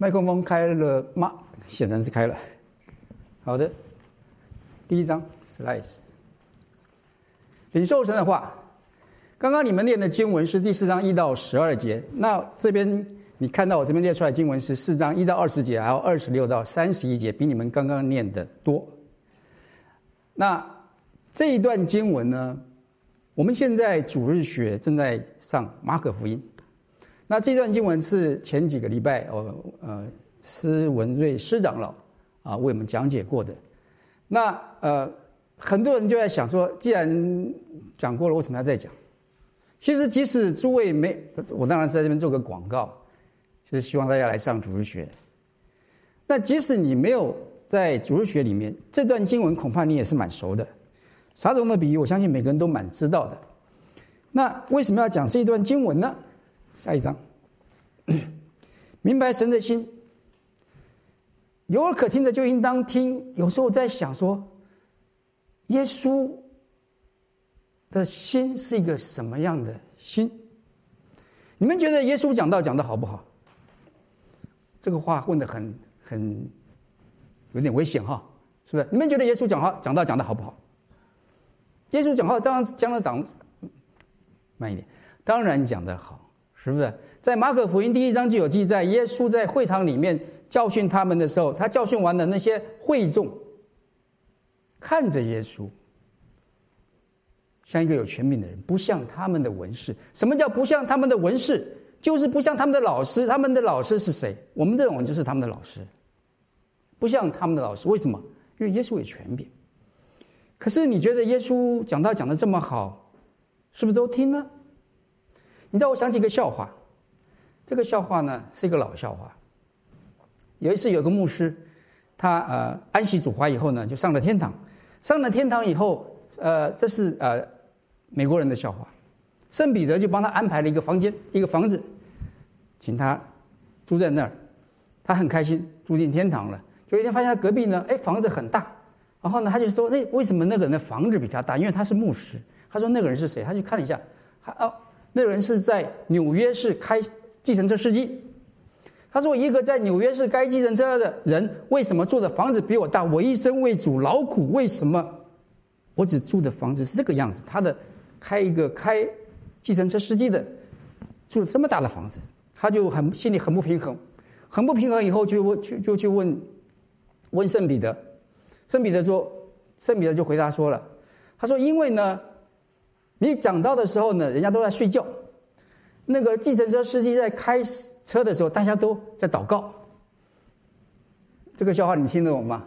麦克风开了吗？显然是开了。好的，第一章，slice。领受神的话，刚刚你们念的经文是第四章一到十二节。那这边你看到我这边列出来经文是四章一到二十节，还有二十六到三十一节，比你们刚刚念的多。那这一段经文呢，我们现在主日学正在上马可福音。那这段经文是前几个礼拜，哦，呃，施文瑞施长老啊为我们讲解过的。那呃，很多人就在想说，既然讲过了，为什么要再讲？其实，即使诸位没，我当然是在这边做个广告，就是希望大家来上主日学。那即使你没有在主日学里面，这段经文恐怕你也是蛮熟的。撒种的比喻，我相信每个人都蛮知道的。那为什么要讲这一段经文呢？下一章，明白神的心，有耳可听的就应当听。有时候我在想说，耶稣的心是一个什么样的心？你们觉得耶稣讲道讲的好不好？这个话问的很很有点危险哈，是不是？你们觉得耶稣讲话讲道讲的好不好？耶稣讲话当然讲的讲慢一点，当然讲的好。是不是在马可福音第一章就有记载？耶稣在会堂里面教训他们的时候，他教训完了那些会众，看着耶稣，像一个有权柄的人，不像他们的文士。什么叫不像他们的文士？就是不像他们的老师。他们的老师是谁？我们这种就是他们的老师，不像他们的老师。为什么？因为耶稣有权柄。可是你觉得耶稣讲道讲的这么好，是不是都听呢？你知道我想起一个笑话，这个笑话呢是一个老笑话。有一次有个牧师，他呃安息主怀以后呢，就上了天堂。上了天堂以后，呃，这是呃美国人的笑话。圣彼得就帮他安排了一个房间，一个房子，请他住在那儿。他很开心，住进天堂了。有一天发现他隔壁呢，哎，房子很大。然后呢，他就说，那为什么那个人的房子比他大？因为他是牧师。他说那个人是谁？他去看了一下，他哦。那个人是在纽约市开计程车司机。他说：“一个在纽约市开计程车的人，为什么住的房子比我大？我一生为主劳苦，为什么我只住的房子是这个样子？他的开一个开计程车司机的住这么大的房子，他就很心里很不平衡，很不平衡。以后就问，就就去问问圣彼得。圣彼得说，圣彼得就回答说了，他说：因为呢。”你讲道的时候呢，人家都在睡觉；那个计程车司机在开车的时候，大家都在祷告。这个笑话你听得懂吗？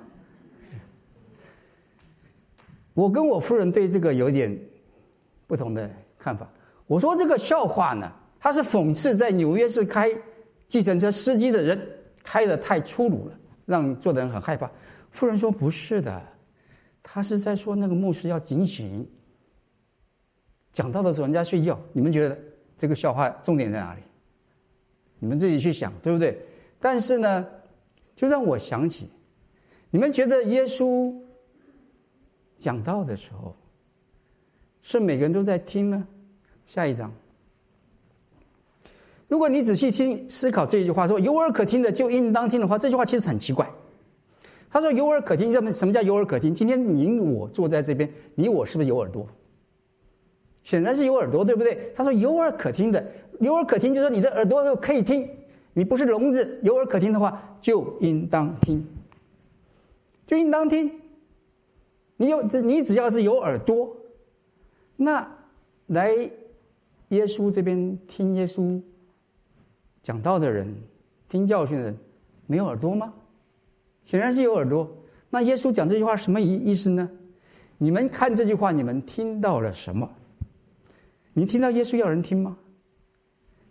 我跟我夫人对这个有点不同的看法。我说这个笑话呢，它是讽刺在纽约市开计程车司机的人开得太粗鲁了，让坐的人很害怕。夫人说不是的，他是在说那个牧师要警醒。讲道的时候，人家睡觉，你们觉得这个笑话重点在哪里？你们自己去想，对不对？但是呢，就让我想起，你们觉得耶稣讲道的时候，是每个人都在听呢？下一章，如果你仔细听思考这一句话，说“有耳可听的就应当听”的话，这句话其实很奇怪。他说“有耳可听”，什么什么叫有耳可听？今天你我坐在这边，你我是不是有耳朵？显然是有耳朵，对不对？他说有耳可听的，有耳可听，就是说你的耳朵都可以听。你不是聋子，有耳可听的话，就应当听，就应当听。你有，你只要是有耳朵，那来耶稣这边听耶稣讲道的人，听教训的人，没有耳朵吗？显然是有耳朵。那耶稣讲这句话什么意意思呢？你们看这句话，你们听到了什么？你听到耶稣要人听吗？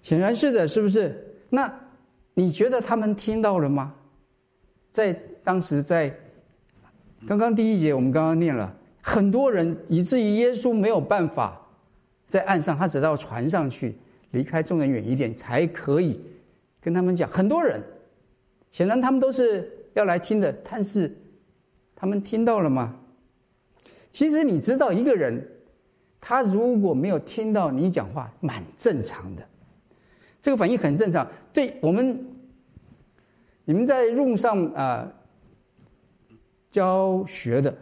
显然是的，是不是？那你觉得他们听到了吗？在当时，在刚刚第一节，我们刚刚念了很多人，以至于耶稣没有办法在岸上，他只到船上去，离开众人远一点，才可以跟他们讲。很多人，显然他们都是要来听的，但是他们听到了吗？其实你知道，一个人。他如果没有听到你讲话，蛮正常的，这个反应很正常。对我们你们在路上啊、教学的，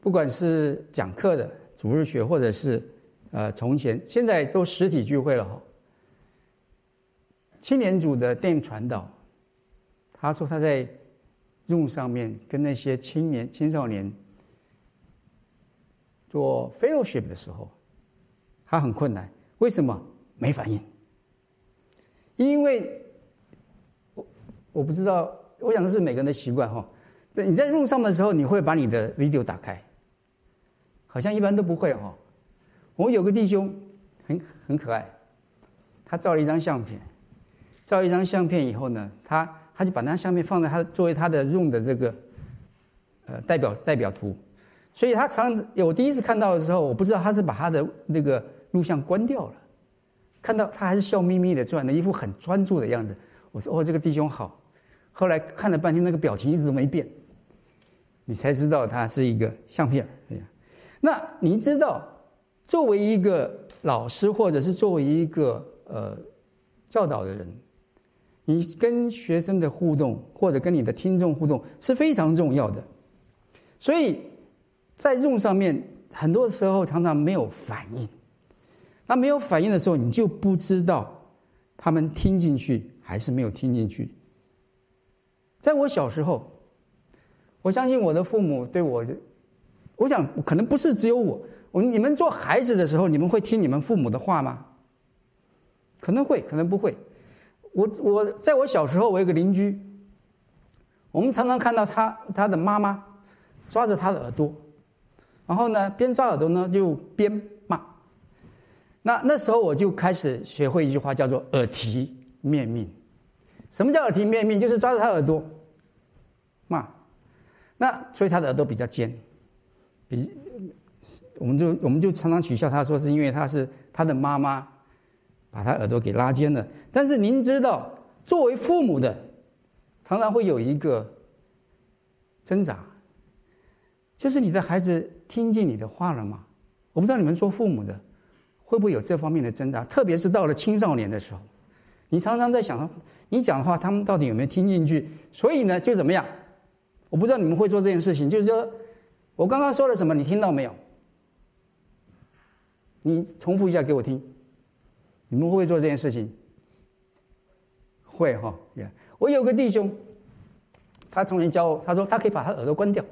不管是讲课的主日学，或者是呃从前，现在都实体聚会了哈。青年组的电影传导，他说他在路上面跟那些青年青少年做 fellowship 的时候，他很困难，为什么？没反应。因为我我不知道，我想这是每个人的习惯哈。你在路上的时候，你会把你的 video 打开，好像一般都不会哈。我有个弟兄很很可爱，他照了一张相片，照一张相片以后呢，他他就把那张相片放在他作为他的用的这个呃代表代表图，所以他常我第一次看到的时候，我不知道他是把他的那个录像关掉了。看到他还是笑眯眯的，转的一副很专注的样子。我说：“哦，这个弟兄好。”后来看了半天，那个表情一直都没变。你才知道他是一个相片。那你知道，作为一个老师，或者是作为一个呃教导的人，你跟学生的互动，或者跟你的听众互动是非常重要的。所以在用上面，很多时候常常没有反应。那没有反应的时候，你就不知道他们听进去还是没有听进去。在我小时候，我相信我的父母对我，我想可能不是只有我。我你们做孩子的时候，你们会听你们父母的话吗？可能会，可能不会。我我在我小时候，我有个邻居，我们常常看到他他的妈妈抓着他的耳朵，然后呢边抓耳朵呢就边骂。那那时候我就开始学会一句话，叫做“耳提面命”。什么叫耳提面命？就是抓着他耳朵骂。那所以他的耳朵比较尖，比我们就我们就常常取笑他说，是因为他是他的妈妈把他耳朵给拉尖了。但是您知道，作为父母的，常常会有一个挣扎，就是你的孩子听进你的话了吗？我不知道你们做父母的。会不会有这方面的挣扎？特别是到了青少年的时候，你常常在想，你讲的话他们到底有没有听进去？所以呢，就怎么样？我不知道你们会做这件事情，就是说，我刚刚说了什么，你听到没有？你重复一下给我听。你们会不会做这件事情？会哈，我有个弟兄，他从前教我，他说他可以把他耳朵关掉。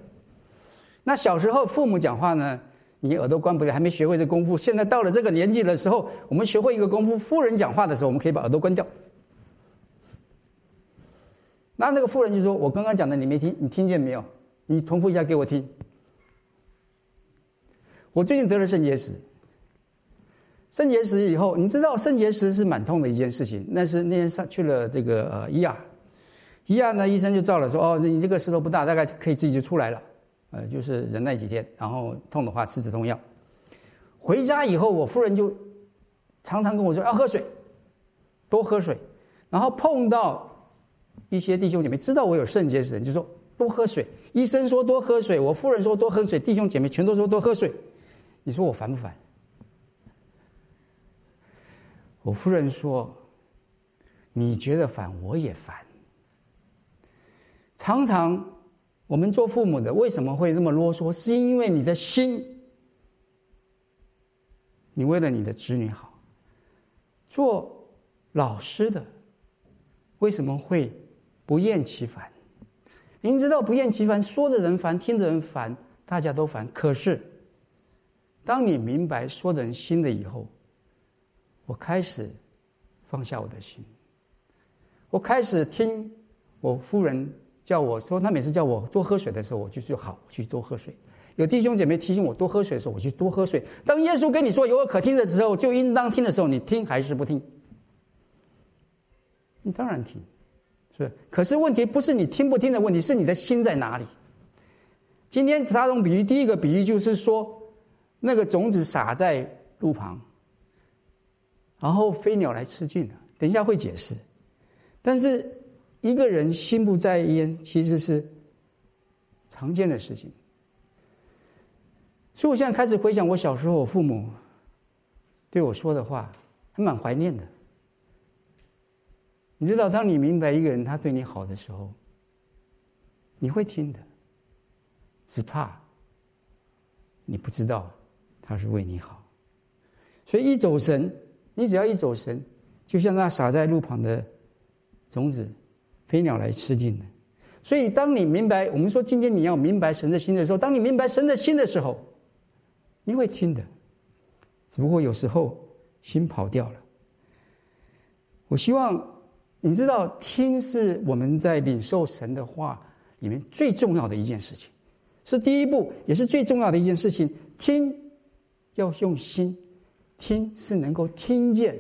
那小时候父母讲话呢？你耳朵关不掉，还没学会这功夫。现在到了这个年纪的时候，我们学会一个功夫。妇人讲话的时候，我们可以把耳朵关掉。那那个妇人就说：“我刚刚讲的你没听，你听见没有？你重复一下给我听。”我最近得了肾结石。肾结石以后，你知道肾结石是蛮痛的一件事情。那是那天上去了这个呃医院，医院呢医生就照了说：“哦，你这个石头不大，大概可以自己就出来了。”呃，就是忍耐几天，然后痛的话吃止痛药。回家以后，我夫人就常常跟我说要喝水，多喝水。然后碰到一些弟兄姐妹知道我有肾结石，就说多喝水。医生说多喝水，我夫人说多喝水，弟兄姐妹全都说多喝水。你说我烦不烦？我夫人说，你觉得烦，我也烦。常常。我们做父母的为什么会这么啰嗦？是因为你的心，你为了你的子女好。做老师的为什么会不厌其烦？您知道不厌其烦，说的人烦，听的人烦，大家都烦。可是，当你明白说的人心了以后，我开始放下我的心，我开始听我夫人。叫我说，他每次叫我多喝水的时候，我就说好，我去多喝水。有弟兄姐妹提醒我多喝水的时候，我去多喝水。当耶稣跟你说有耳可听的时候，就应当听的时候，你听还是不听？你当然听，是？可是问题不是你听不听的问题，是你的心在哪里？今天撒种比喻，第一个比喻就是说，那个种子撒在路旁，然后飞鸟来吃尽了。等一下会解释，但是。一个人心不在焉，其实是常见的事情。所以我现在开始回想我小时候我父母对我说的话，还蛮怀念的。你知道，当你明白一个人他对你好的时候，你会听的，只怕你不知道他是为你好。所以一走神，你只要一走神，就像那撒在路旁的种子，飞鸟来吃尽了。所以当你明白，我们说今天你要明白神的心的时候，当你明白神的心的时候，你会听的。只不过有时候心跑掉了。我希望你知道，听是我们在领受神的话里面最重要的一件事情，是第一步，也是最重要的一件事情。听要用心。听是能够听见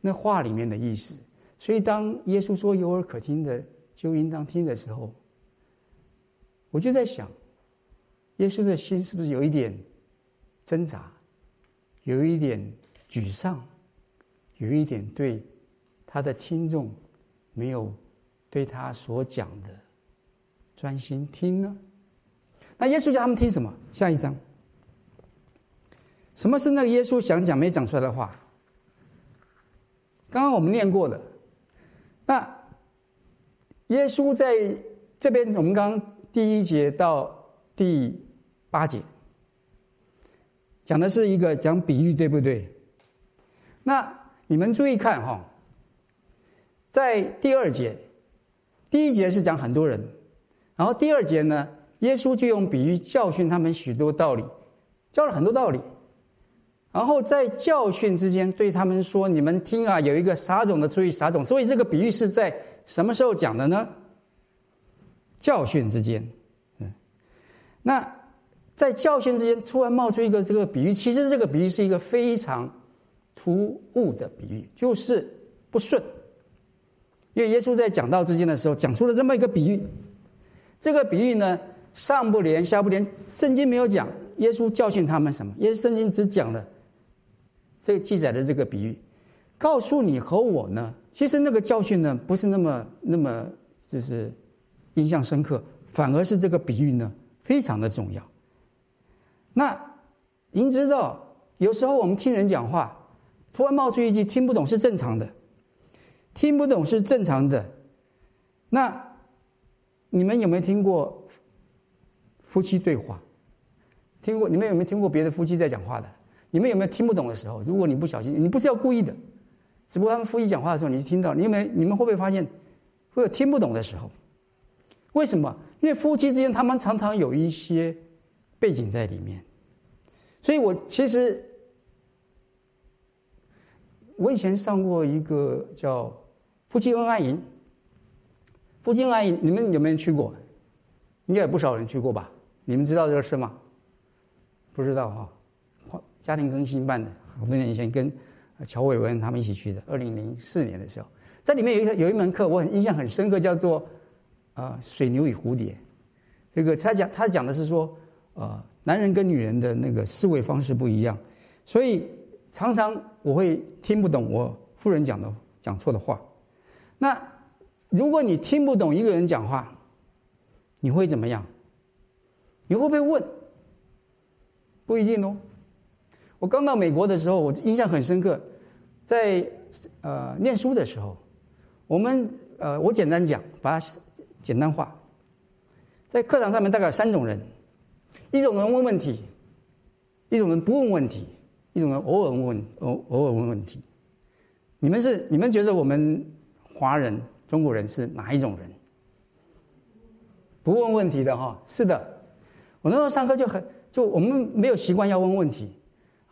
那话里面的意思，所以当耶稣说“有耳可听的就应当听”的时候，我就在想，耶稣的心是不是有一点挣扎，有一点沮丧，有一点对他的听众没有对他所讲的专心听呢？那耶稣叫他们听什么？下一章。什么是那个耶稣想讲没讲出来的话？刚刚我们念过了。那耶稣在这边，我们刚第一节到第八节讲的是一个讲比喻，对不对？那你们注意看哈，在第二节，第一节是讲很多人，然后第二节呢，耶稣就用比喻教训他们许多道理，教了很多道理。然后在教训之间对他们说：“你们听啊，有一个撒种的出去撒种。”所以这个比喻是在什么时候讲的呢？教训之间，嗯，那在教训之间突然冒出一个这个比喻，其实这个比喻是一个非常突兀的比喻，就是不顺。因为耶稣在讲道之间的时候讲出了这么一个比喻，这个比喻呢，上不连下不连，圣经没有讲耶稣教训他们什么，耶稣圣经只讲了。这个记载的这个比喻，告诉你和我呢，其实那个教训呢，不是那么那么就是印象深刻，反而是这个比喻呢非常的重要。那您知道，有时候我们听人讲话，突然冒出一句听不懂是正常的，听不懂是正常的。那你们有没有听过夫妻对话？听过？你们有没有听过别的夫妻在讲话的？你们有没有听不懂的时候？如果你不小心，你不是要故意的，只不过他们夫妻讲话的时候，你听到，你有没有？你们会不会发现会有听不懂的时候？为什么？因为夫妻之间他们常常有一些背景在里面。所以我其实我以前上过一个叫夫妻恩爱营，夫妻恩爱营，你们有没有去过？应该有不少人去过吧？你们知道这个事吗？不知道哈。家庭更新办的，好多年以前跟乔伟文他们一起去的，二零零四年的时候，在里面有一个有一门课，我很印象很深刻，叫做啊、水牛与蝴蝶。这个他讲他讲的是说，啊、男人跟女人的那个思维方式不一样，所以常常我会听不懂我夫人讲的讲错的话。那如果你听不懂一个人讲话，你会怎么样？你会不会问？不一定哦。我刚到美国的时候，我印象很深刻，在呃念书的时候，我们呃我简单讲，把它简单化，在课堂上面大概有三种人，一种人问问题，一种人不问问题，一种人偶尔问问偶偶尔问问题。你们是你们觉得我们华人中国人是哪一种人？不问问题的哈？是的，我那时候上课就很就我们没有习惯要问问题。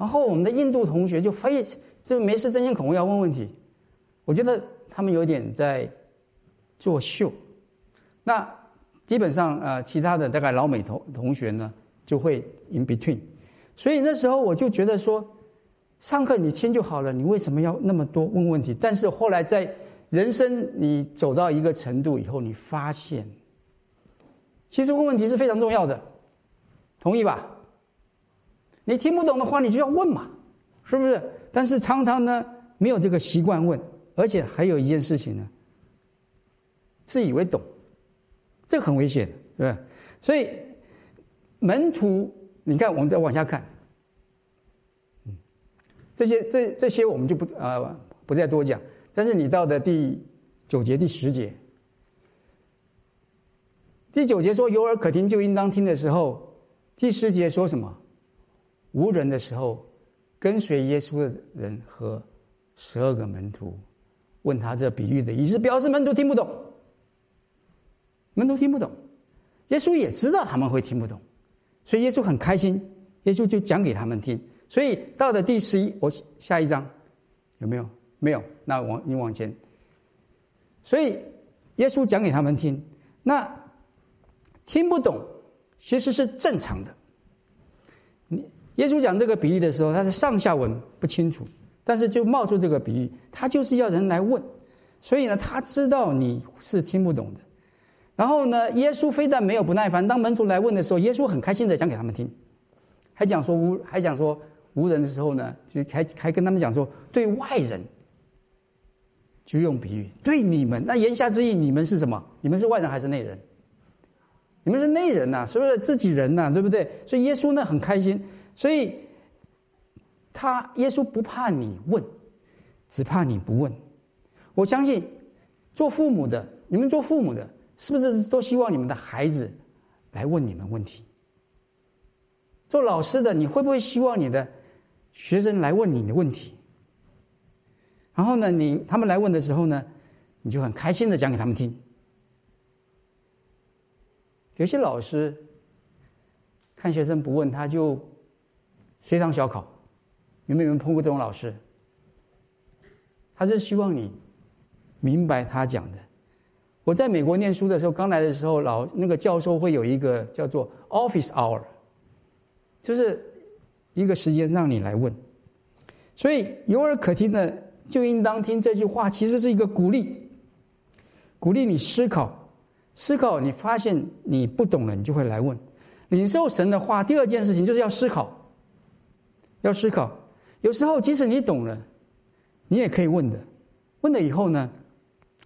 然后我们的印度同学就非就没事争先恐后要问问题，我觉得他们有点在作秀。那基本上呃，其他的大概老美同同学呢就会 in between。所以那时候我就觉得说，上课你听就好了，你为什么要那么多问问题？但是后来在人生你走到一个程度以后，你发现，其实问问题是非常重要的，同意吧？你听不懂的话，你就要问嘛，是不是？但是常常呢，没有这个习惯问，而且还有一件事情呢，自以为懂，这很危险，是不是？所以门徒，你看，我们再往下看，嗯，这些这这些我们就不啊、呃、不再多讲。但是你到的第九节第十节。第九节说有耳可听就应当听的时候，第十节说什么？无人的时候，跟随耶稣的人和十二个门徒问他这比喻的意思，表示门徒听不懂。门徒听不懂，耶稣也知道他们会听不懂，所以耶稣很开心，耶稣就讲给他们听。所以到了第十一，我下一章有没有？没有，那往你往前。所以耶稣讲给他们听，那。听不懂，其实是正常的。耶稣讲这个比喻的时候，他的上下文不清楚，但是就冒出这个比喻，他就是要人来问，所以呢，他知道你是听不懂的。然后呢，耶稣非但没有不耐烦，当门徒来问的时候，耶稣很开心的讲给他们听，还讲说无还讲说无人的时候呢，就还还跟他们讲说，对外人就用比喻，对你们那言下之意，你们是什么？你们是外人还是内人？你们是内人呐、是不是自己人呐、对不对？所以耶稣呢很开心，所以他耶稣不怕你问，只怕你不问。我相信做父母的，你们做父母的，是不是都希望你们的孩子来问你们问题？做老师的，你会不会希望你的学生来问你的问题？然后呢，你他们来问的时候呢，你就很开心的讲给他们听。有些老师看学生不问，他就随堂小考。有没有人碰过这种老师？他是希望你明白他讲的。我在美国念书的时候，刚来的时候，老那个教授会有一个叫做 office hour，就是一个时间让你来问。所以有耳可听的，就应当听这句话，其实是一个鼓励，鼓励你思考。思考，你发现你不懂了，你就会来问。领受神的话，第二件事情就是要思考，要思考。有时候即使你懂了，你也可以问的。问了以后呢，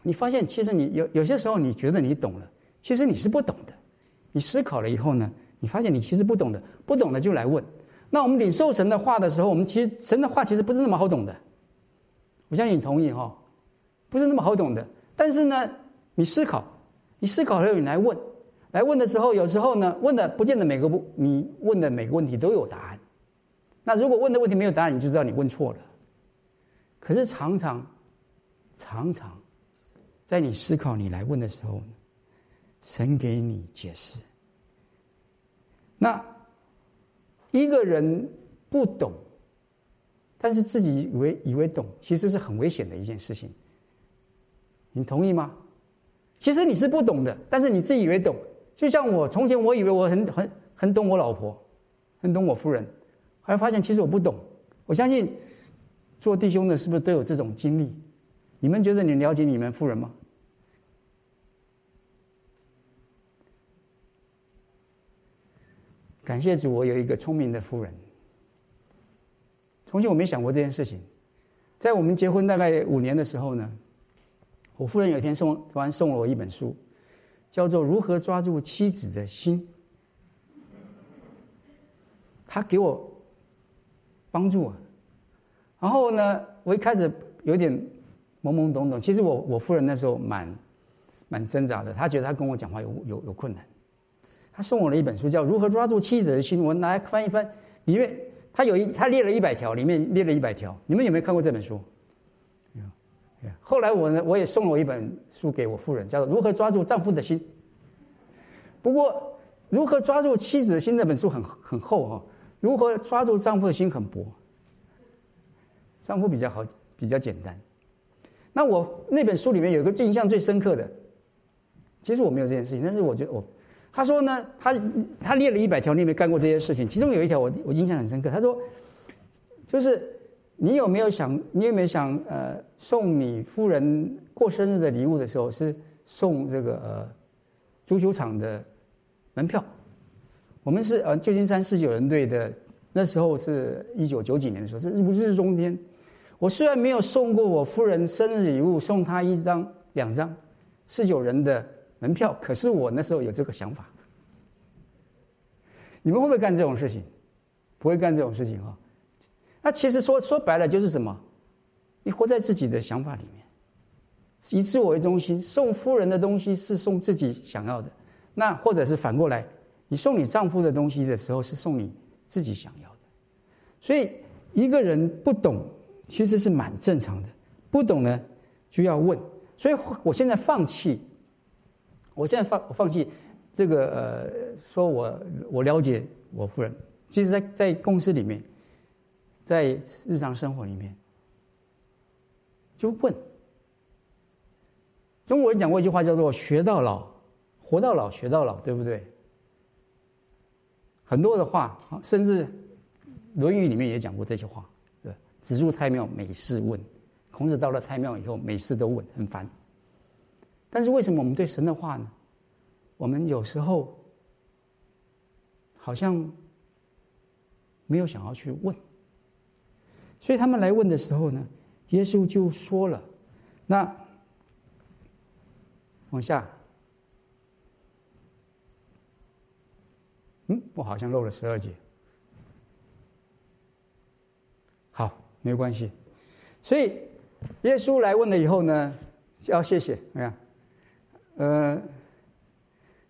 你发现其实你有有些时候你觉得你懂了，其实你是不懂的。你思考了以后呢，你发现你其实不懂的，不懂的就来问。那我们领受神的话的时候，我们其实神的话其实不是那么好懂的。我相信你同意哈，不是那么好懂的。但是呢，你思考。你思考了以后，你来问，来问的时候，有时候呢，问的不见得每个不，你问的每个问题都有答案。那如果问的问题没有答案，你就知道你问错了。可是常常，常常，在你思考你来问的时候呢，神给你解释。那一个人不懂，但是自己以为以为懂，其实是很危险的一件事情。你同意吗？其实你是不懂的，但是你自以为懂。就像我从前，我以为我很很很懂我老婆，很懂我夫人，后来发现其实我不懂。我相信做弟兄的，是不是都有这种经历？你们觉得你了解你们夫人吗？感谢主，我有一个聪明的夫人。从前我没想过这件事情，在我们结婚大概五年的时候呢。我夫人有一天送突然送了我一本书，叫做《如何抓住妻子的心》。他给我帮助啊。然后呢，我一开始有点懵懵懂懂。其实我我夫人那时候蛮蛮挣扎的，她觉得她跟我讲话有有有困难。她送我了一本书，叫《如何抓住妻子的心》，我拿来翻一翻，里面她有一她列了一百条，里面列了一百条。你们有没有看过这本书？后来我呢，我也送了我一本书给我夫人，叫做《如何抓住丈夫的心》。不过，《如何抓住妻子的心》那本书很很厚哈，《如何抓住丈夫的心》很薄。丈夫比较好，比较简单。那我那本书里面有个印象最深刻的，其实我没有这件事情，但是我觉得我，他说呢，他他列了一百条，你有没有干过这些事情？其中有一条我我印象很深刻，他说，就是。你有没有想？你有没有想？呃，送你夫人过生日的礼物的时候，是送这个呃足球场的门票。我们是呃旧金山四九人队的，那时候是一九九几年的时候，是如日中天。我虽然没有送过我夫人生日礼物，送她一张、两张四九人的门票，可是我那时候有这个想法。你们会不会干这种事情？不会干这种事情哈。那其实说说白了就是什么？你活在自己的想法里面，以自我为中心，送夫人的东西是送自己想要的，那或者是反过来，你送你丈夫的东西的时候是送你自己想要的。所以一个人不懂，其实是蛮正常的。不懂呢，就要问。所以我现在放弃，我现在放我放弃这个呃，说我我了解我夫人。其实在，在在公司里面，在日常生活里面，就问。中国人讲过一句话，叫做“学到老，活到老，学到老”，对不对？很多的话，甚至《论语》里面也讲过这些话。对，子入太庙，每事问。孔子到了太庙以后，每事都问，很烦。但是为什么我们对神的话呢？我们有时候好像没有想要去问。所以他们来问的时候呢，耶稣就说了：“那。”往下，嗯，我好像漏了十二节。好，没关系。所以耶稣来问了以后呢，要谢谢。你看，呃，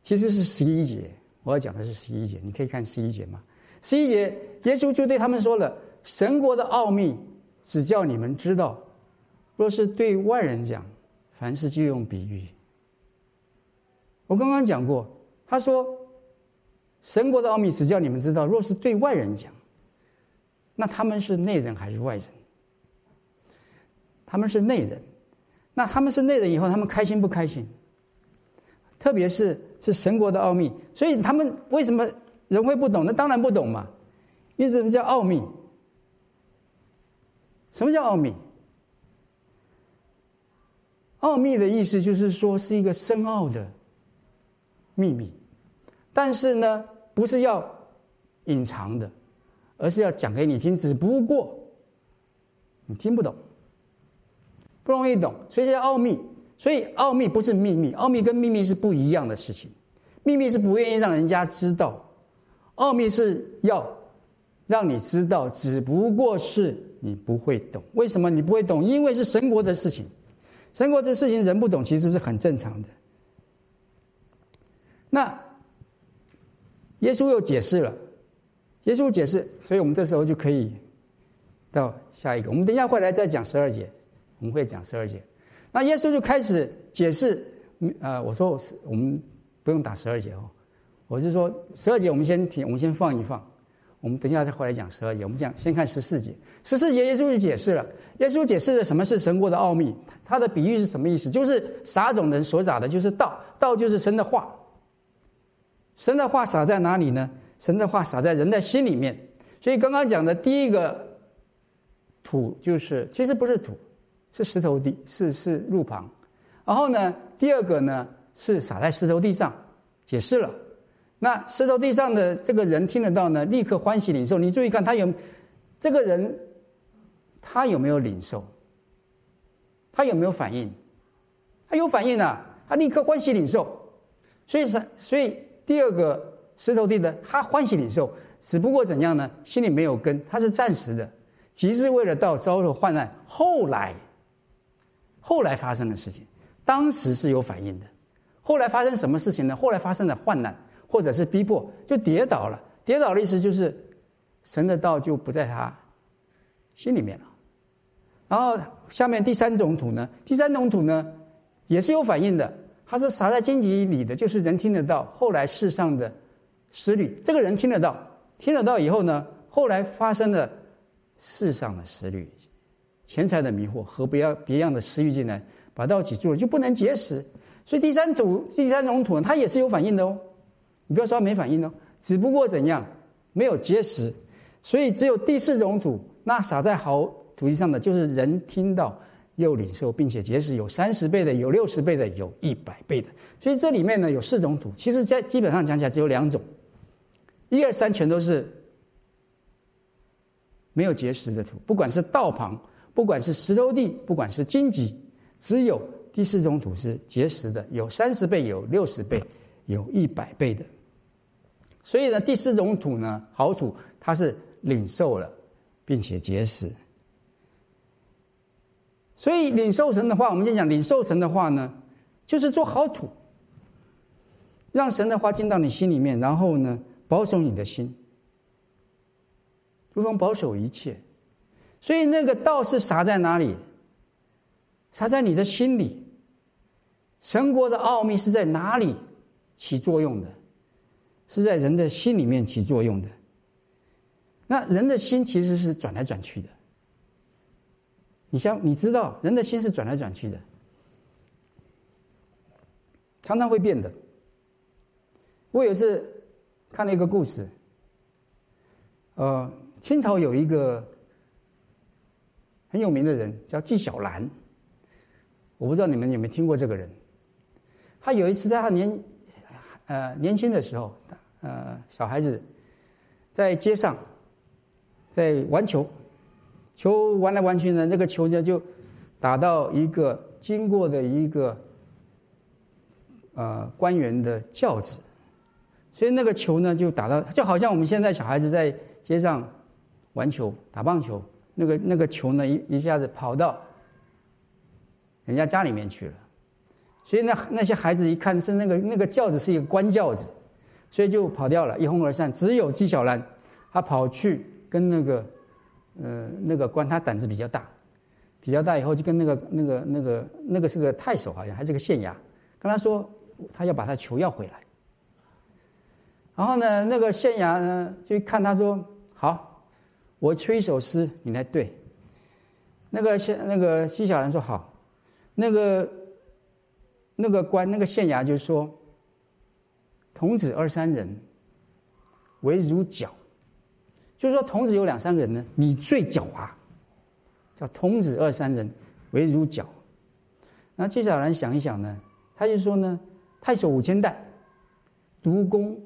其实是十一节，我要讲的是十一节，你可以看十一节嘛。十一节，耶稣就对他们说了：“神国的奥秘，只叫你们知道；若是对外人讲，凡事就用比喻。”我刚刚讲过，他说：“神国的奥秘只叫你们知道，若是对外人讲，那他们是内人还是外人？他们是内人，那他们是内人以后，他们开心不开心？特别是是神国的奥秘，所以他们为什么人会不懂？那当然不懂嘛，因为什么叫奥秘？什么叫奥秘？奥秘的意思就是说是一个深奥的。”秘密，但是呢，不是要隐藏的，而是要讲给你听。只不过你听不懂，不容易懂，所以叫奥秘。所以奥秘不是秘密，奥秘跟秘密是不一样的事情。秘密是不愿意让人家知道，奥秘是要让你知道，只不过是你不会懂。为什么你不会懂？因为是神国的事情，神国的事情人不懂，其实是很正常的。那耶稣又解释了，耶稣解释，所以我们这时候就可以到下一个。我们等一下会来再讲十二节，我们会讲十二节。那耶稣就开始解释，呃，我说我是我们不用打十二节哦，我是说十二节我们先停，我们先放一放，我们等一下再回来讲十二节。我们讲先看十四节，十四节耶稣就解释了，耶稣解释了什么是神国的奥秘，他的比喻是什么意思？就是撒种人所撒的就是道，道就是神的话。神的话撒在哪里呢？神的话撒在人的心里面。所以刚刚讲的第一个土就是，其实不是土，是石头地，是是路旁。然后呢，第二个呢是撒在石头地上，解释了。那石头地上的这个人听得到呢，立刻欢喜领受。你注意看他有这个人，他有没有领受？他有没有反应？他有反应啊，他立刻欢喜领受。所以所以。第二个石头地的，他欢喜领受，只不过怎样呢？心里没有根，他是暂时的，即是为了到遭受患难。后来，后来发生的？事情，当时是有反应的。后来发生什么事情呢？后来发生了患难，或者是逼迫，就跌倒了。跌倒的？意思就是，神的？道就不在他心里面了。然后下面第三种土呢？第三种土呢，也是有反应的。他是撒在荆棘里的，就是人听得到。后来世上的思虑，这个人听得到，听得到以后呢，后来发生了世上的思虑，钱财的迷惑和别样别样的私欲进来，把道挤住了，就不能结识。所以第三土，第三种土呢，它也是有反应的哦。你不要说它没反应哦，只不过怎样，没有结识。所以只有第四种土，那撒在好土地上的，就是人听到。又领受，并且结实，有三十倍的，有六十倍的，有一百倍的。所以这里面呢，有四种土，其实在基本上讲起来只有两种，一二三全都是没有结实的土，不管是道旁，不管是石头地，不管是荆棘，只有第四种土是结实的，有三十倍，有六十倍，有一百倍的。所以呢，第四种土呢，好土，它是领受了，并且结实。所以领受神的话，我们就讲领受神的话呢，就是做好土，让神的话进到你心里面，然后呢，保守你的心，如同保守一切。所以那个道是撒在哪里？撒在你的心里。神国的奥秘是在哪里起作用的？是在人的心里面起作用的。那人的心其实是转来转去的。你像你知道，人的心是转来转去的，常常会变的。我有一次看了一个故事，呃，清朝有一个很有名的人叫纪晓岚，我不知道你们有没有听过这个人。他有一次在他年呃年轻的时候，呃小孩子在街上在玩球，球玩来玩去呢，那个球呢就打到一个经过的一个呃官员的轿子，所以那个球呢就打到，就好像我们现在小孩子在街上玩球打棒球，那个那个球呢一一下子跑到人家家里面去了。所以那那些孩子一看是那个那个轿子是一个官轿子，所以就跑掉了，一哄而散。只有纪晓岚，他跑去跟那个，呃，那个官，他胆子比较大，比较大以后就跟那个那个那个那个是个太守好像还是个县衙，跟他说他要把他球要回来。然后呢，那个县衙呢就看他说好，我吹一首诗，你来对。那个县那个纪晓岚说好，那个。那个官，那个县衙就说：“童子二三人，为如角。”就是说，童子有两三个人呢，你最狡猾，叫童子二三人，为如狡。那纪晓岚想一想呢，他就说呢：“太守五千石，独攻，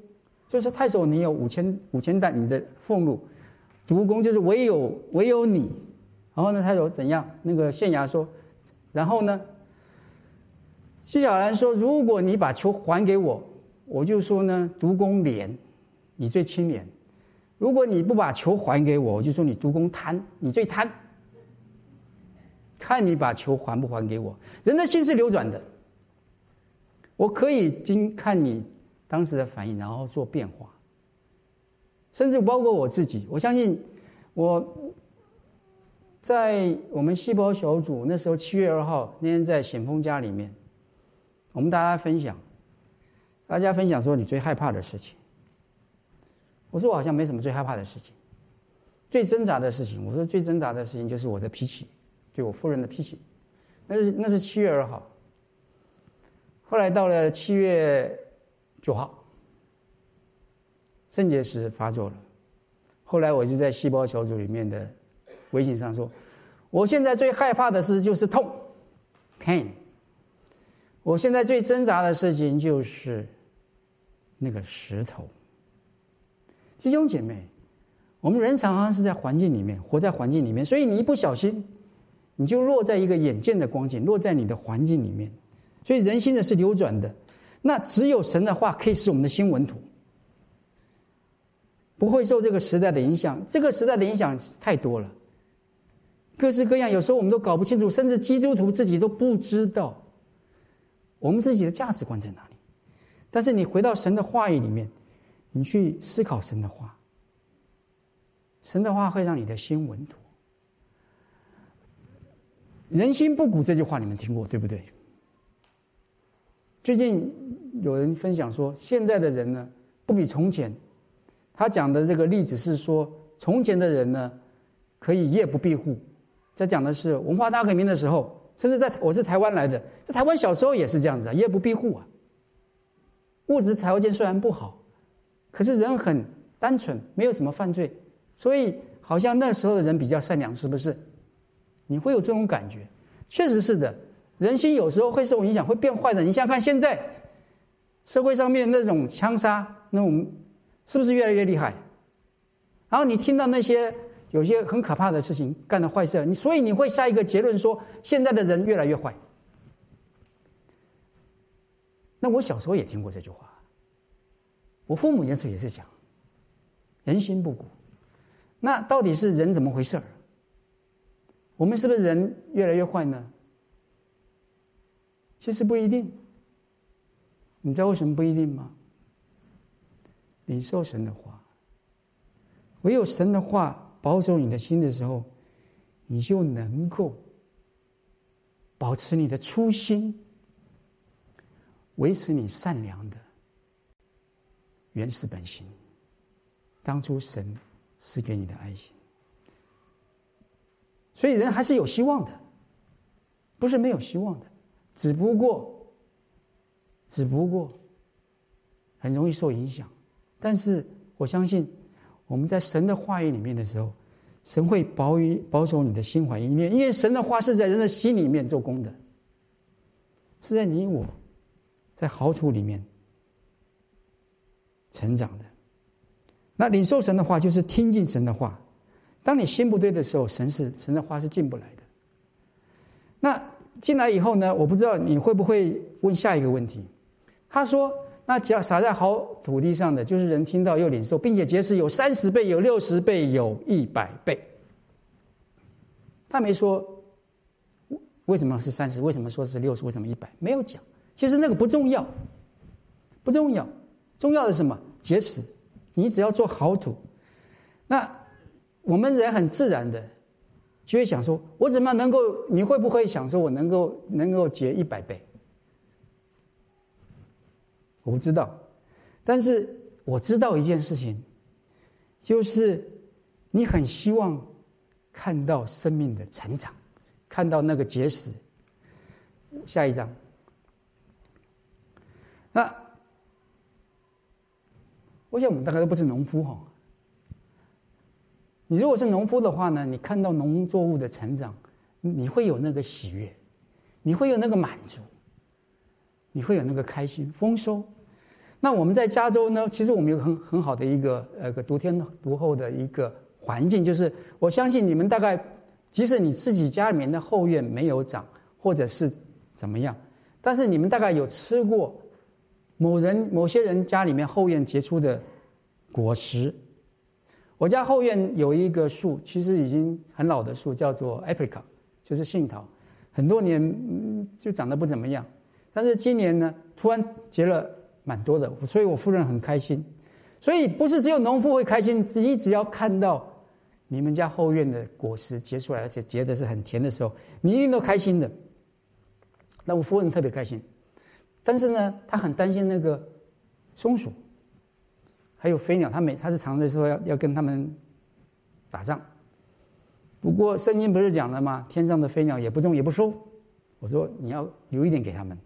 就是太守你有五千五千石，你的俸禄，独攻就是唯有唯有你。然后呢，他有怎样？那个县衙说，然后呢？”纪晓岚说：“如果你把球还给我，我就说呢，独攻廉，你最清廉；如果你不把球还给我，我就说你独攻贪，你最贪。看你把球还不还给我。人的心是流转的，我可以经看你当时的反应，然后做变化。甚至包括我自己，我相信我在我们细胞小组那时候七月二号那天在显峰家里面。”我们大家分享，大家分享说你最害怕的事情。我说我好像没什么最害怕的事情，最挣扎的事情，我说最挣扎的事情就是我的脾气，对我夫人的脾气。那是那是七月二号。后来到了七月九号，肾结石发作了。后来我就在细胞小组里面的微信上说，我现在最害怕的事就是痛，pain。我现在最挣扎的事情就是那个石头。弟兄姐妹，我们人常常是在环境里面，活在环境里面，所以你一不小心，你就落在一个眼见的光景，落在你的环境里面。所以人心的是流转的，那只有神的话可以使我们的心稳土，不会受这个时代的影响。这个时代的影响太多了，各式各样，有时候我们都搞不清楚，甚至基督徒自己都不知道。我们自己的价值观在哪里？但是你回到神的话语里面，你去思考神的话，神的话会让你的心稳妥。人心不古这句话你们听过对不对？最近有人分享说，现在的人呢不比从前。他讲的这个例子是说，从前的人呢可以夜不闭户，在讲的是文化大革命的时候。甚至在我是台湾来的，在台湾小时候也是这样子啊，夜不闭户啊。物质条件虽然不好，可是人很单纯，没有什么犯罪，所以好像那时候的人比较善良，是不是？你会有这种感觉？确实是的，人心有时候会受影响，会变坏的。你想想看，现在社会上面那种枪杀，那种是不是越来越厉害？然后你听到那些。有些很可怕的事情干的坏事，你所以你会下一个结论说，现在的人越来越坏。那我小时候也听过这句话，我父母那时候也是讲，人心不古。那到底是人怎么回事儿？我们是不是人越来越坏呢？其实不一定。你知道为什么不一定吗？领受神的话，唯有神的话保守你的心的时候，你就能够保持你的初心，维持你善良的原始本性，当初神赐给你的爱心。所以人还是有希望的，不是没有希望的，只不过，只不过很容易受影响。但是我相信，我们在神的话语里面的时候，神会保于保守你的心怀意念，因为神的话是在人的心里面做工的，是在你我，在好土里面成长的。那领受神的话，就是听进神的话。当你心不对的时候，神是神的话是进不来的。那进来以后呢？我不知道你会不会问下一个问题。他说：“那只要撒在好土地上的，就是人听到又领受，并且结实有三十倍、有六十倍、有一百倍。”他没说为什么是三十，为什么说是六十，为什么一百？没有讲。其实那个不重要，不重要。重要的是什么？结实。你只要做好土，那。我们人很自然的就会想说：“我怎么能够？你会不会想说我能够能够结一百倍？”我不知道，但是我知道一件事情，就是你很希望看到生命的成长，看到那个结实。下一章，那我想我们大概都不是农夫哈。你如果是农夫的话呢，你看到农作物的成长，你会有那个喜悦，你会有那个满足，你会有那个开心丰收。那我们在加州呢，其实我们有很很好的一个呃个独天独厚的一个环境，就是我相信你们大概，即使你自己家里面的后院没有长，或者是怎么样，但是你们大概有吃过某人某些人家里面后院结出的果实。我家后院有一个树，其实已经很老的树，叫做 Apricot，就是杏桃，很多年就长得不怎么样，但是今年呢，突然结了蛮多的，所以我夫人很开心。所以不是只有农夫会开心，你只要看到你们家后院的果实结出来，而且结的是很甜的时候，你一定都开心的。那我夫人特别开心，但是呢，他很担心那个松鼠。还有飞鸟，他每他是常在说要要跟他们打仗。不过圣经不是讲了吗？天上的飞鸟也不种也不收。我说你要留一点给他们。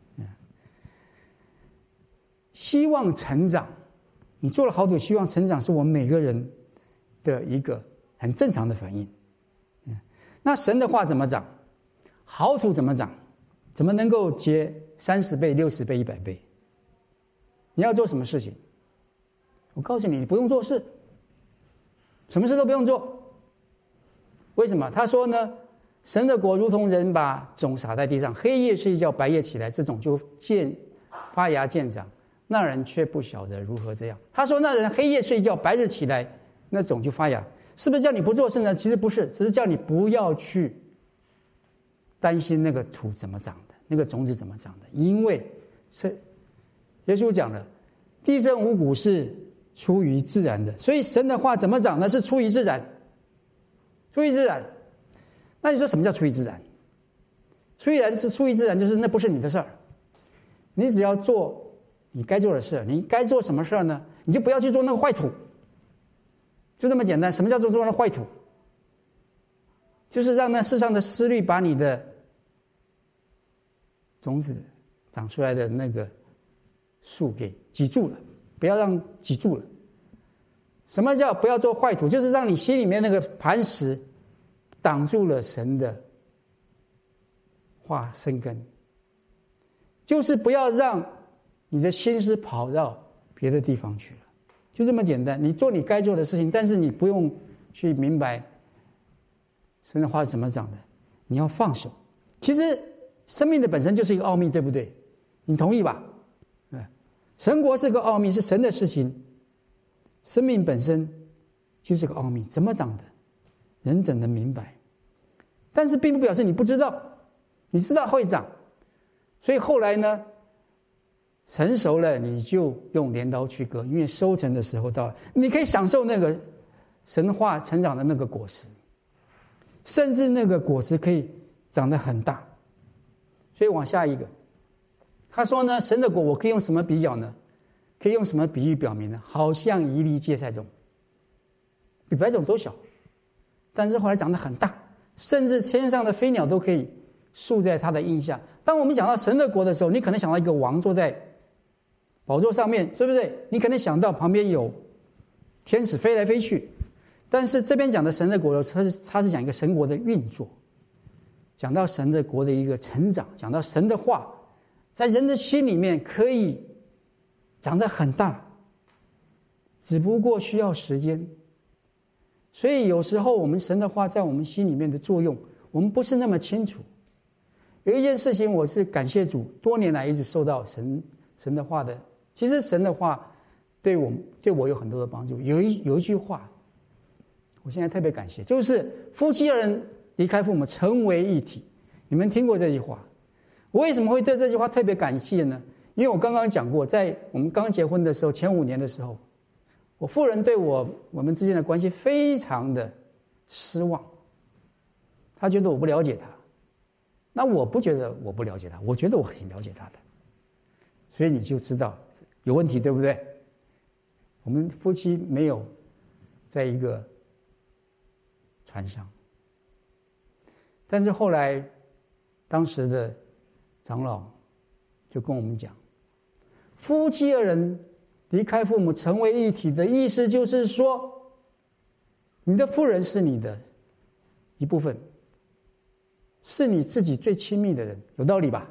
希望成长，你做了好土，希望成长是我们每个人的一个很正常的反应。那神的话怎么长？好土怎么长？怎么能够结三十倍、六十倍、一百倍？你要做什么事情？我告诉你，你不用做事，什么事都不用做。为什么？他说呢，神的国如同人把种撒在地上，黑夜睡觉，白夜起来，这种就见发芽见长。那人却不晓得如何这样。他说，那人黑夜睡觉，白日起来，那种就发芽，是不是叫你不做事呢？其实不是，只是叫你不要去担心那个土怎么长，那个种子怎么长的，因为是耶稣讲了，地生五谷是。出于自然的，所以神的话怎么长呢？是出于自然，出于自然。那你说什么叫出于自然？出于自然是出于自然，就是那不是你的事儿，你只要做你该做的事。你该做什么事儿呢？你就不要去做那个坏土，就这么简单。什么叫做做那坏土？就是让那世上的思虑把你的种子长出来的那个树给挤住了。不要让挤住了。什么叫不要做坏土？就是让你心里面那个磐石挡住了神的话生根。就是不要让你的心思跑到别的地方去了。就这么简单。你做你该做的事情，但是你不用去明白神的话是怎么长的。你要放手。其实生命的本身就是一个奥秘，对不对？你同意吧？神国是个奥秘，是神的事情。生命本身就是个奥秘，怎么长的，人怎能明白？但是并不表示你不知道，你知道会长。所以后来呢，成熟了你就用镰刀去割，因为收成的时候到了，你可以享受那个神话成长的那个果实，甚至那个果实可以长得很大。所以往下一个，他说呢，神的国我可以用什么比较呢？可以用什么比喻表明呢？好像一粒芥菜种，比白种都小，但是后来长得很大，甚至天上的飞鸟都可以宿在它的荫下。当我们讲到神的国的时候，你可能想到一个王坐在宝座上面，对不对？你可能想到旁边有天使飞来飞去。但是这边讲的神的国，它是它是讲一个神国的运作，讲到神的国的一个成长，讲到神的话在人的心里面可以长得很大，只不过需要时间。所以有时候我们神的话在我们心里面的作用，我们不是那么清楚。有一件事情，我是感谢主，多年来一直受到神神的话的。其实神的话对我对我有很多的帮助。有一有一句话，我现在特别感谢，就是夫妻二人离开父母，成为一体。你们听过这句话？我为什么会对这句话特别感谢呢？因为我刚刚讲过，在我们刚结婚的时候，前五年的时候。我夫人对我我们之间的关系非常的失望，她觉得我不了解她，那我不觉得我不了解她，我觉得我很了解她的，所以你就知道有问题，对不对？我们夫妻没有在一个船上，但是后来当时的长老就跟我们讲，夫妻二人。离开父母成为一体的意思，就是说，你的夫人是你的一部分，是你自己最亲密的人，有道理吧？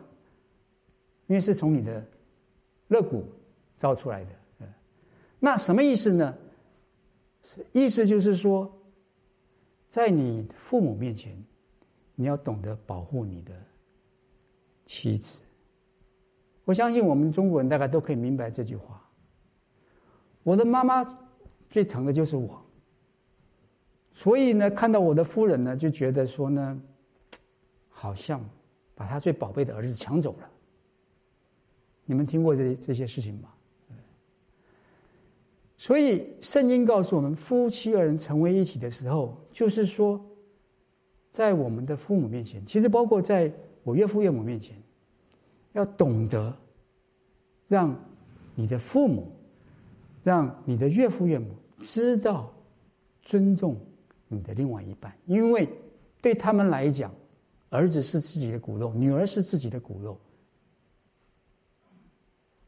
因为是从你的肋骨造出来的。那什么意思呢？意思就是说，在你父母面前，你要懂得保护你的妻子。我相信我们中国人大概都可以明白这句话。我的妈妈最疼的就是我，所以呢，看到我的夫人呢，就觉得说呢，好像把她最宝贝的儿子抢走了。你们听过这这些事情吗？所以圣经告诉我们，夫妻二人成为一体的时候，就是说，在我们的父母面前，其实包括在我岳父岳母面前，要懂得让你的父母。让你的岳父岳母知道尊重你的另外一半，因为对他们来讲，儿子是自己的骨肉，女儿是自己的骨肉，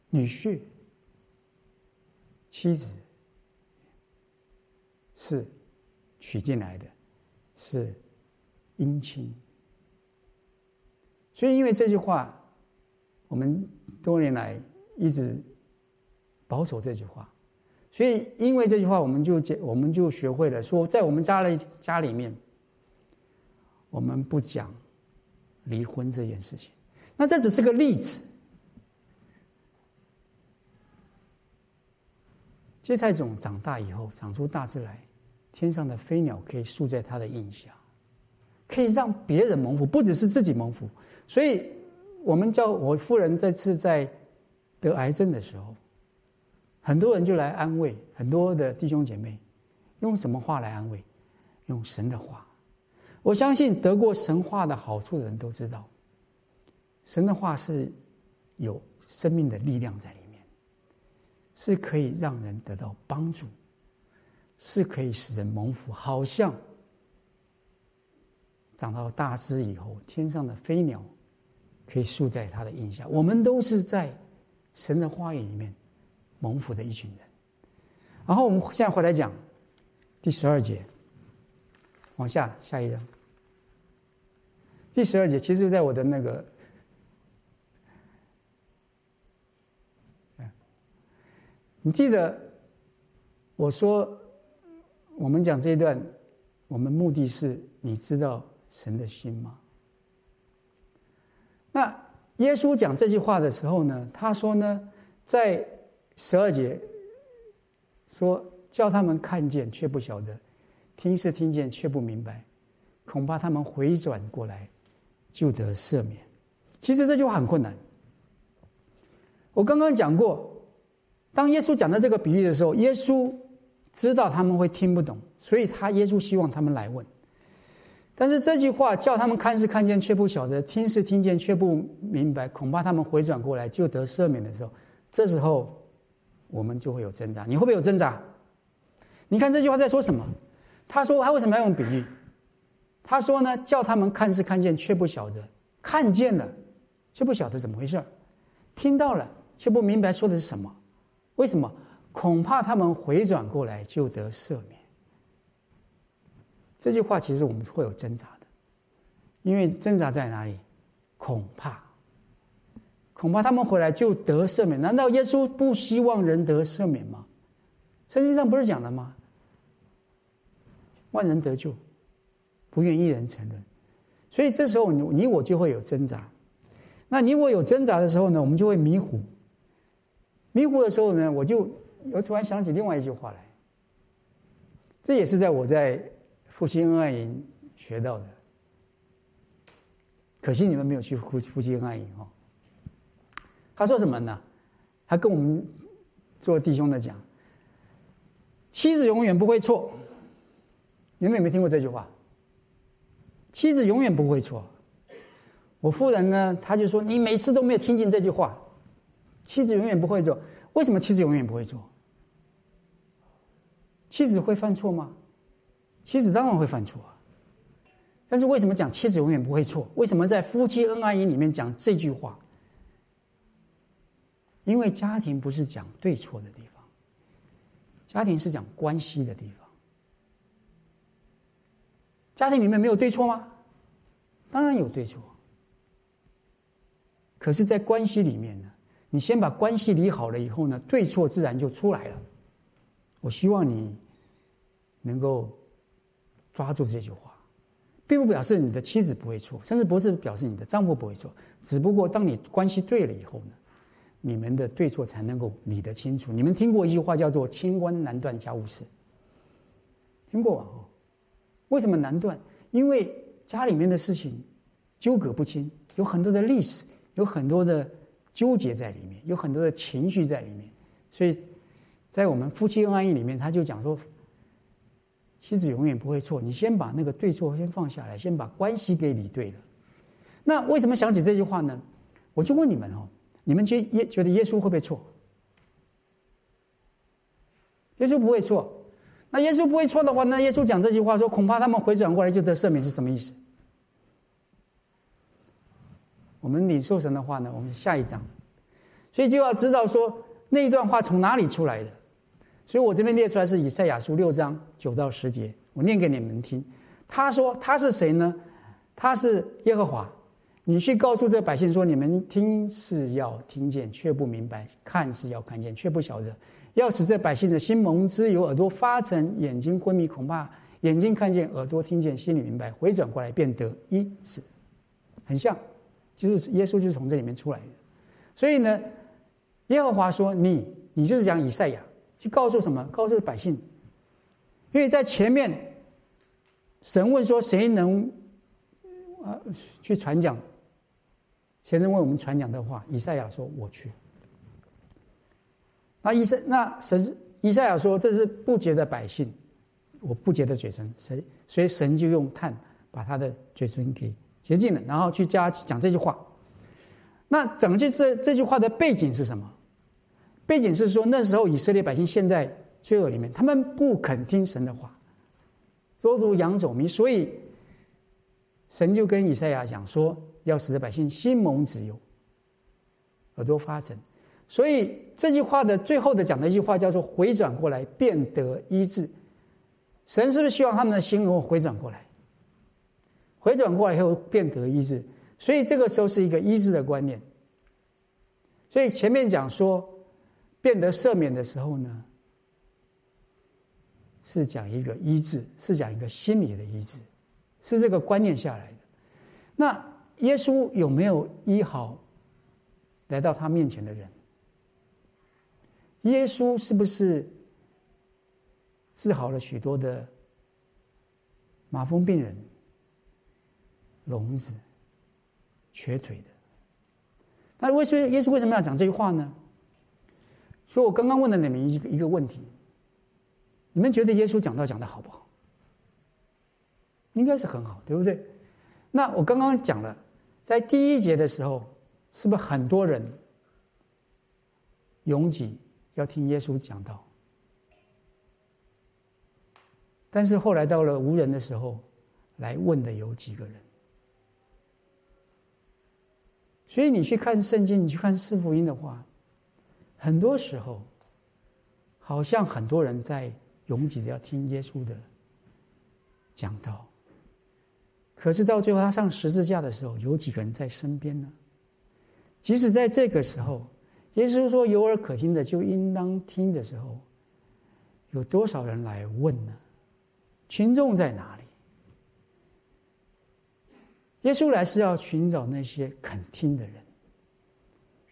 女婿、妻子是娶进来的，是姻亲。所以，因为这句话，我们多年来一直保守这句话。所以，因为这句话，我们就，我们就学会了说，在我们家里家里面，我们不讲离婚这件事情。那这只是个例子。芥菜种长大以后，长出大枝来，天上的飞鸟可以宿在它的印下，可以让别人蒙福，不只是自己蒙福。所以，我们叫我夫人这次在得癌症的时候。很多人就来安慰，很多的弟兄姐妹，用什么话来安慰？用神的话。我相信得过神话的好处的人都知道，神的话是有生命的力量在里面，是可以让人得到帮助，是可以使人蒙福。好像长到大枝以后，天上的飞鸟可以宿在它的荫下。我们都是在神的话语里面。蒙福的一群人，然后我们现在回来讲第十二节，往下下一章。第十二节其实，在我的那个，你记得我说我们讲这一段，我们目的是你知道神的心吗？那耶稣讲这句话的时候呢，他说呢，在十二节说，叫他们看见却不晓得，听是听见却不明白，恐怕他们回转过来，就得赦免。其实这句话很困难。我刚刚讲过，当耶稣讲到这个比喻的时候，耶稣知道他们会听不懂，所以他耶稣希望他们来问。但是这句话叫他们看是看见却不晓得，听是听见却不明白，恐怕他们回转过来就得赦免的时候，这时候我们就会有挣扎。你会不会有挣扎？你看这句话在说什么？他说他为什么要用比喻？他说呢，叫他们看是看见却不晓得，看见了却不晓得怎么回事，听到了。却不明白说的是什么？为什么？恐怕他们回转过来就得赦免。这句话其实我们会有挣扎的，因为挣扎在哪里？恐怕，恐怕他们回来就得赦免。难道耶稣不希望人得赦免吗？圣经上不是讲了吗？万人得救，不愿一人沉沦。所以这时候你你我就会有挣扎。那你我有挣扎的时候呢，我们就会迷糊。迷糊的时候呢，我就我突然想起另外一句话来。这也是在我在夫妻恩爱营学到的。可惜你们没有去夫夫妻恩爱营哦。他说什么呢？他跟我们做弟兄的讲：妻子永远不会错。你们有没有听过这句话？妻子永远不会错。我夫人呢，他就说：你每次都没有听进这句话。妻子永远不会做，为什么妻子永远不会做？妻子会犯错吗？妻子当然会犯错。但是为什么讲妻子永远不会错？为什么在夫妻恩爱营里面讲这句话？因为家庭不是讲对错的地方，家庭是讲关系的地方。家庭里面没有对错吗？当然有对错。可是，在关系里面呢？你先把关系理好了以后呢，对错自然就出来了。我希望你能够抓住这句话，并不表示你的妻子不会错，甚至不是表示你的丈夫不会错。只不过当你关系对了以后呢，你们的对错才能够理得清楚。你们听过一句话叫做“清官难断家务事”，听过吧？为什么难断？因为家里面的事情纠葛不清，有很多的历史，有很多的。纠结在里面，有很多的情绪在里面，所以在我们夫妻恩爱里面，他就讲说，妻子永远不会错。你先把那个对错先放下来，先把关系给理对了。那为什么想起这句话呢？我就问你们哦，你们觉耶觉得耶稣会不会错？耶稣不会错。那耶稣不会错的话，那耶稣讲这句话说，恐怕他们回转过来就得赦免，是什么意思？我们领受神的话呢？我们下一章，所以就要知道说那一段话从哪里出来的。所以我这边列出来是以赛亚书六章九到十节，我念给你们听。他说他是谁呢？他是耶和华。你去告诉这百姓说：你们听是要听见，却不明白；看是要看见，却不晓得。要使这百姓的心蒙脂油，耳朵发沉，眼睛昏迷，恐怕眼睛看见，耳朵听见，心里明白，回转过来便得医治。很像。就是耶稣就是从这里面出来的，所以呢，耶和华说：“你，你就是讲以赛亚，去告诉什么？告诉百姓。因为在前面，神问说：谁能啊去传讲？谁能为我们传讲的话？以赛亚说：我去。那以赛那神以赛亚说：这是不洁的百姓，我不洁的嘴唇，谁所以神就用炭把他的嘴唇给。”洁净了，然后去加讲这句话。那整句这这句话的背景是什么？背景是说那时候以色列百姓陷在罪恶里面，他们不肯听神的话，多如羊走迷，所以神就跟以赛亚讲说，要使得百姓心蒙脂油，耳朵发沉。所以这句话的最后的讲的一句话叫做回转过来，便得医治。神是不是希望他们的心能够回转过来？回转过来以后，便得医治，所以这个时候是一个医治的观念。所以前面讲说，变得赦免的时候呢，是讲一个医治，是讲一个心理的医治，是这个观念下来的。那耶稣有没有医好来到他面前的人？耶稣是不是治好了许多的麻风病人？聋子、瘸腿的。那为什么耶稣为什么要讲这句话呢？所以我刚刚问了你们一个一个问题：你们觉得耶稣讲道讲的好不好？应该是很好，对不对？那我刚刚讲了，在第一节的时候，是不是很多人拥挤要听耶稣讲道？但是后来到了无人的时候，来问的有几个人？所以你去看圣经，你去看四福音的话，很多时候，好像很多人在拥挤的要听耶稣的讲道。可是到最后他上十字架的时候，有几个人在身边呢？即使在这个时候，耶稣说“有耳可听的就应当听”的时候，有多少人来问呢？群众在哪里？耶稣来是要寻找那些肯听的人，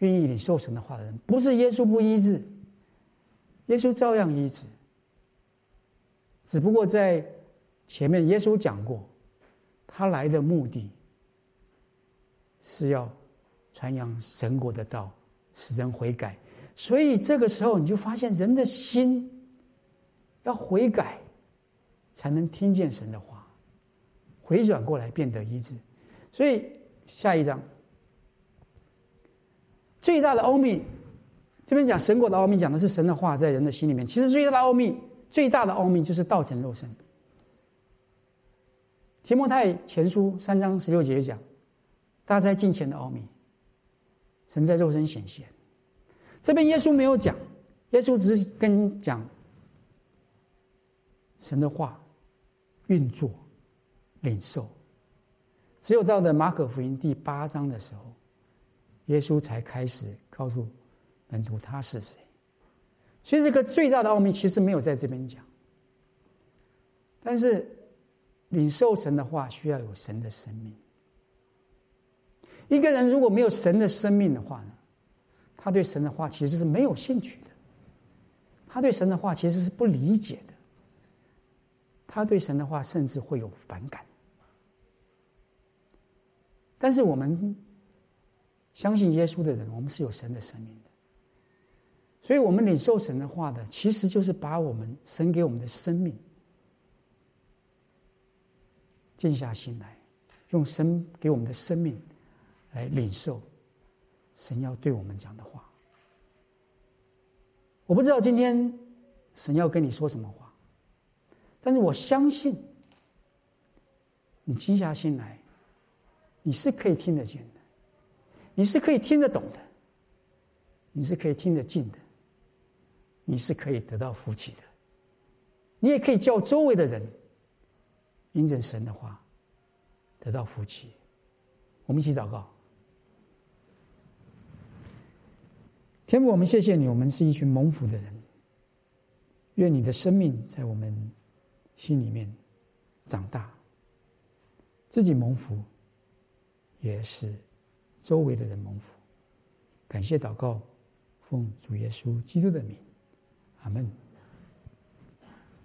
愿意领受神的话的人。不是耶稣不医治，耶稣照样医治。只不过在前面耶稣讲过，他来的目的是要传扬神国的道，使人悔改。所以这个时候你就发现人的心要悔改。才能听见神的话，回转过来变得医治。所以下一章最大的奥秘，这边讲神国的奥秘，讲的是神的话在人的心里面。其实最大的奥秘，最大的奥秘就是道成肉身。提摩太前书三章十六节讲，大哉敬虔的奥秘，神在肉身显现。这边耶稣没有讲，耶稣只是跟讲神的话。运作、领受，只有到了马可福音第八章的时候，耶稣才开始告诉门徒他是谁。所以，这个最大的奥秘其实没有在这边讲。但是，领受神的话需要有神的生命。一个人如果没有神的生命的话呢，他对神的话其实是没有兴趣的，他对神的话其实是不理解的。他对神的话甚至会有反感，但是我们相信耶稣的人，我们是有神的生命的，所以我们领受神的话的，其实就是把我们神给我们的生命静下心来，用神给我们的生命来领受神要对我们讲的话。我不知道今天神要跟你说什么话。但是我相信，你静下心来，你是可以听得见，你是可以听得懂的，你是可以听得进的，你是可以得到福气的，你也可以叫周围的人，因着神的话，得到福气。我们一起祷告，天父，我们谢谢你，我们是一群蒙福的人，愿你的生命在我们。心里面长大，自己蒙福，也是周围的人蒙福。感谢祷告，奉主耶稣基督的名，阿门。